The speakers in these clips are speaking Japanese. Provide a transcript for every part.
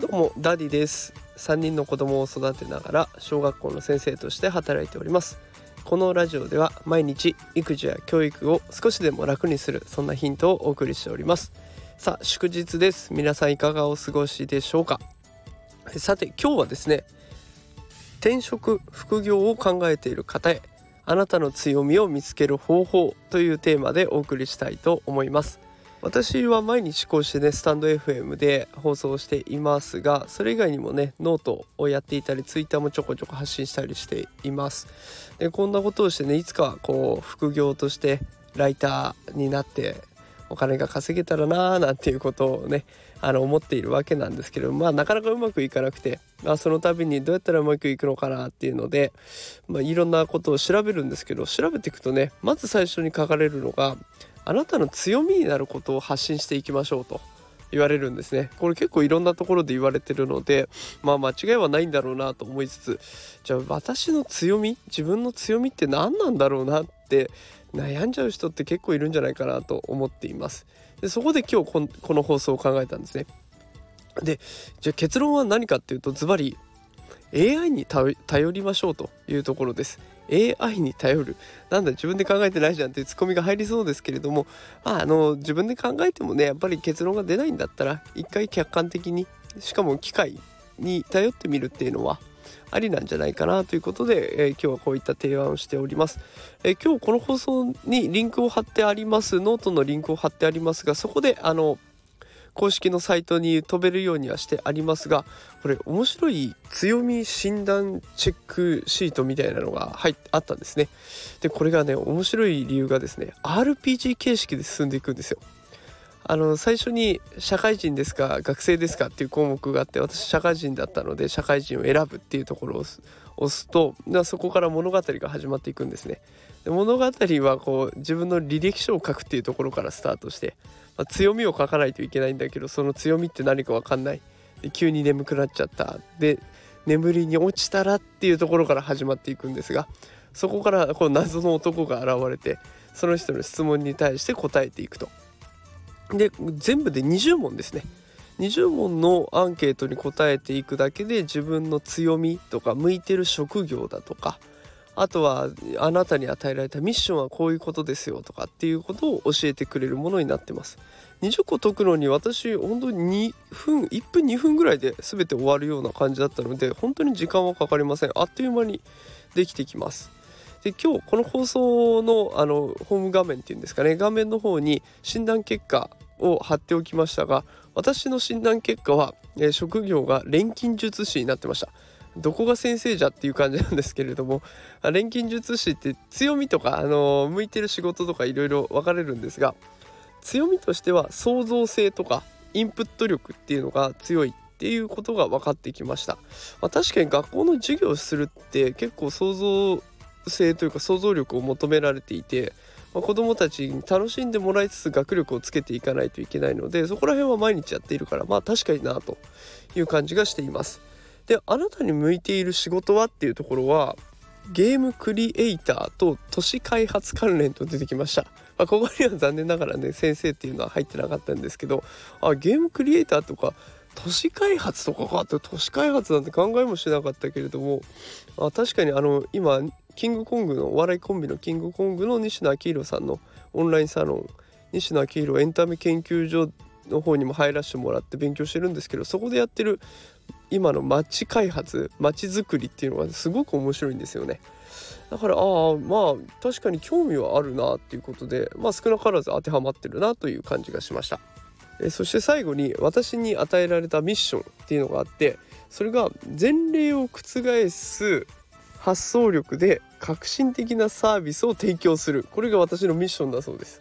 どうもダディです。3人の子供を育てながら小学校の先生として働いております。このラジオでは毎日育児や教育を少しでも楽にするそんなヒントをお送りしております。さあ祝日です。皆さんいかがお過ごしでしょうか？さて今日はですね転職副業を考えている方へあなたの強みを見つける方法というテーマでお送りしたいと思います。私は毎日こうしてねスタンド FM で放送していますがそれ以外にもねノートをやっていたりツイッターもちょこちょこ発信したりしています。でこんなことをしてねいつかこう副業としてライターになってお金が稼げたらなーなんていうことをねあの思っているわけなんですけどまあなかなかうまくいかなくて、まあ、その度にどうやったらうまくいくのかなっていうので、まあ、いろんなことを調べるんですけど調べていくとねまず最初に書かれるのがあなたの強みになることを発信していきましょうと言われるんですね。これ結構いろんなところで言われてるのでまあ間違いはないんだろうなと思いつつじゃあ私の強み自分の強みって何なんだろうなって悩んじゃう人って結構いるんじゃないかなと思っています。でそこで今日この放送を考えたんですね。でじゃあ結論は何かっていうとズバリ AI に頼りましょうというところです。AI に頼る。なんだ自分で考えてないじゃんっていうツッコミが入りそうですけれども、あ、あの自分で考えてもねやっぱり結論が出ないんだったら一回客観的にしかも機械に頼ってみるっていうのはありなんじゃないかなということで、えー、今日はこういった提案をしております、えー、今日この放送にリンクを貼ってありますノートのリンクを貼ってありますがそこであの公式のサイトに飛べるようにはしてありますがこれ面白い強み診断チェックシートみたいなのが入っあったんですね。でこれがね面白い理由がですね RPG 形式で進んでいくんですよ。あの最初に社会人ですか学生ですかっていう項目があって私社会人だったので社会人を選ぶっていうところを押すとそこから物語が始まっていくんですね。で物語はこう自分の履歴書を書くっていうところからスタートしてまあ、強みを書かないといけないんだけどその強みって何か分かんない。で急に眠くなっちゃった。で眠りに落ちたらっていうところから始まっていくんですがそこからこう謎の男が現れてその人の質問に対して答えていくと。で全部で20問ですね。20問のアンケートに答えていくだけで自分の強みとか向いてる職業だとかあとはあなたに与えられたミッションはこういうことですよとかっていうことを教えてくれるものになってます。20個解くのに私本当に2分1分2分ぐらいで全て終わるような感じだったので本当に時間はかかりません。あっという間にできてきます。で今日この放送のあのホーム画面っていうんですかね画面の方に診断結果を貼っておきましたが私の診断結果は、えー、職業が錬金術師になってました。どこが先生じゃっていう感じなんですけれども錬金術師って強みとか、あの向いてる仕事とかいろいろ分かれるんですが強みとしては創造性とかインプット力っていうのが強いっていうことが分かってきました、まあ、確かに学校の授業するって結構創造性というか想像力を求められていて、まあ、子どもたちに楽しんでもらいつつ学力をつけていかないといけないのでそこら辺は毎日やっているからまあ確かになという感じがしています。であなたに向いている仕事はっていうところはゲームクリエイターと都市開発関連と出てきました。まあ、ここには残念ながらね先生っていうのは入ってなかったんですけどあゲームクリエイターとか都市開発とかかって都市開発なんて考えもしなかったけれどもあ確かにあの今キングコングのお笑いコンビのキングコングの西野昭弘さんのオンラインサロン西野昭弘エンタメ研究所の方にも入らせてもらって勉強してるんですけどそこでやってる今の街開発街づくりっていうのがすごく面白いんですよね。だからああまあ確かに興味はあるなっていうことでまあ少なからず当てはまってるなという感じがしました。えそして最後に私に与えられたミッションっていうのがあってそれが前例を覆す発想力で革新的なサービスを提供するこれが私のミッションだそうです。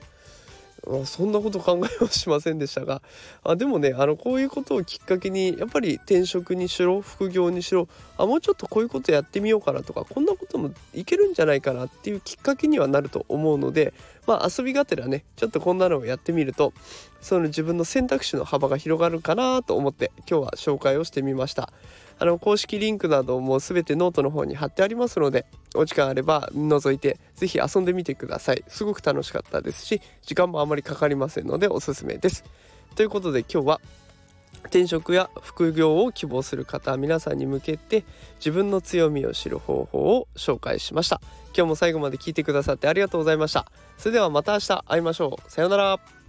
そんなこと考えはしませんでしたがあでもねあのこういうことをきっかけにやっぱり転職にしろ副業にしろあもうちょっとこういうことやってみようかなとかこんなこともいけるんじゃないかなっていうきっかけにはなると思うのでまあ遊びがてらねちょっとこんなのをやってみるとその自分の選択肢の幅が広がるかなと思って今日は紹介をしてみました。あの公式リンクなども全てノートの方に貼ってありますのでお時間あれば覗いて是非遊んでみてください。すごく楽しかったですし時間もあまりかかりませんのでおすすめです。ということで今日は転職や副業を希望する方皆さんに向けて自分の強みを知る方法を紹介しました。今日も最後まで聞いてくださってありがとうございました。それではまた明日会いましょう。さようなら。